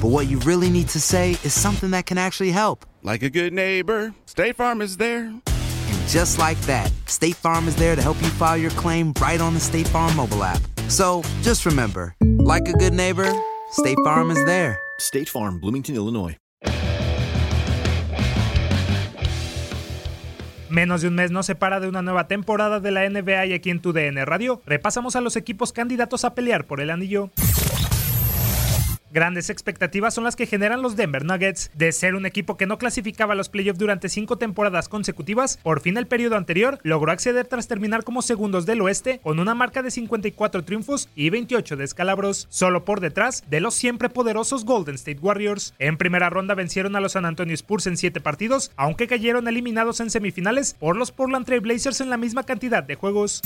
but what you really need to say is something that can actually help. Like a good neighbor, State Farm is there. And just like that, State Farm is there to help you file your claim right on the State Farm mobile app. So just remember, like a good neighbor, State Farm is there. State Farm, Bloomington, Illinois. Menos de un mes nos separa de una nueva temporada de la NBA y aquí en tu DN Radio repasamos a los equipos candidatos a pelear por el anillo. Grandes expectativas son las que generan los Denver Nuggets. De ser un equipo que no clasificaba a los playoffs durante cinco temporadas consecutivas, por fin el periodo anterior logró acceder tras terminar como segundos del oeste con una marca de 54 triunfos y 28 descalabros, solo por detrás de los siempre poderosos Golden State Warriors. En primera ronda vencieron a los San Antonio Spurs en 7 partidos, aunque cayeron eliminados en semifinales por los Portland Trail Blazers en la misma cantidad de juegos.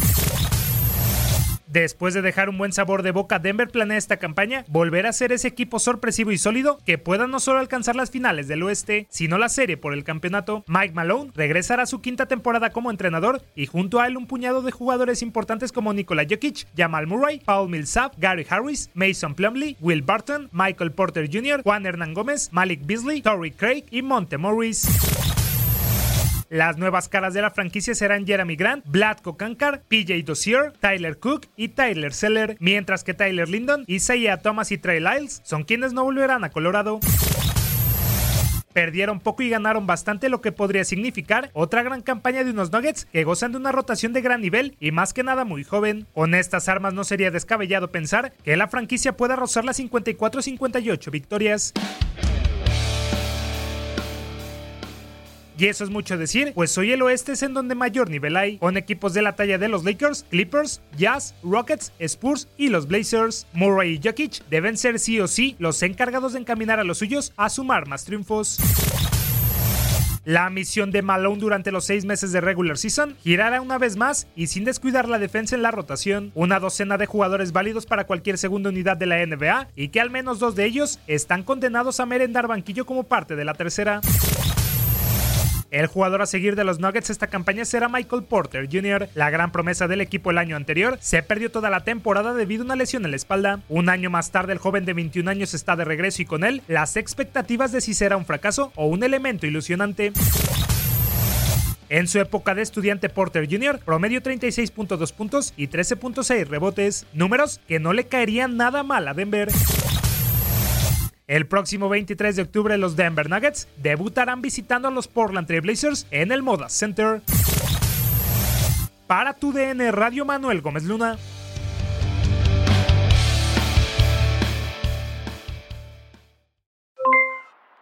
Después de dejar un buen sabor de boca, Denver planea esta campaña volver a ser ese equipo sorpresivo y sólido que pueda no solo alcanzar las finales del oeste, sino la serie por el campeonato. Mike Malone regresará a su quinta temporada como entrenador y junto a él un puñado de jugadores importantes como Nikola Jokic, Jamal Murray, Paul Millsap, Gary Harris, Mason Plumlee, Will Barton, Michael Porter Jr., Juan Hernán Gómez, Malik Beasley, Torrey Craig y Monte Morris. Las nuevas caras de la franquicia serán Jeremy Grant, Vladko Kankar, PJ Dozier, Tyler Cook y Tyler Seller, mientras que Tyler Lindon, Isaiah Thomas y Trey Lyles son quienes no volverán a Colorado. Perdieron poco y ganaron bastante, lo que podría significar otra gran campaña de unos Nuggets que gozan de una rotación de gran nivel y más que nada muy joven. Con estas armas no sería descabellado pensar que la franquicia pueda rozar las 54-58 victorias. Y eso es mucho decir, pues hoy el oeste es en donde mayor nivel hay, con equipos de la talla de los Lakers, Clippers, Jazz, Rockets, Spurs y los Blazers. Murray y Jokic deben ser sí o sí los encargados de encaminar a los suyos a sumar más triunfos. La misión de Malone durante los seis meses de regular season girará una vez más y sin descuidar la defensa en la rotación. Una docena de jugadores válidos para cualquier segunda unidad de la NBA y que al menos dos de ellos están condenados a merendar banquillo como parte de la tercera. El jugador a seguir de los Nuggets esta campaña será Michael Porter Jr., la gran promesa del equipo el año anterior. Se perdió toda la temporada debido a una lesión en la espalda. Un año más tarde, el joven de 21 años está de regreso y con él las expectativas de si será un fracaso o un elemento ilusionante. En su época de estudiante Porter Jr., promedio 36.2 puntos y 13.6 rebotes, números que no le caerían nada mal a Denver. El próximo 23 de octubre los Denver Nuggets debutarán visitando a los Portland Trail Blazers en el Moda Center. Para tu DN Radio Manuel Gómez Luna.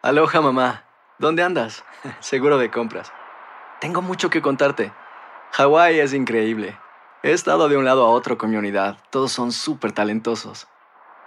Aloha mamá. ¿Dónde andas? Seguro de compras. Tengo mucho que contarte. Hawái es increíble. He estado de un lado a otro con mi unidad. Todos son súper talentosos.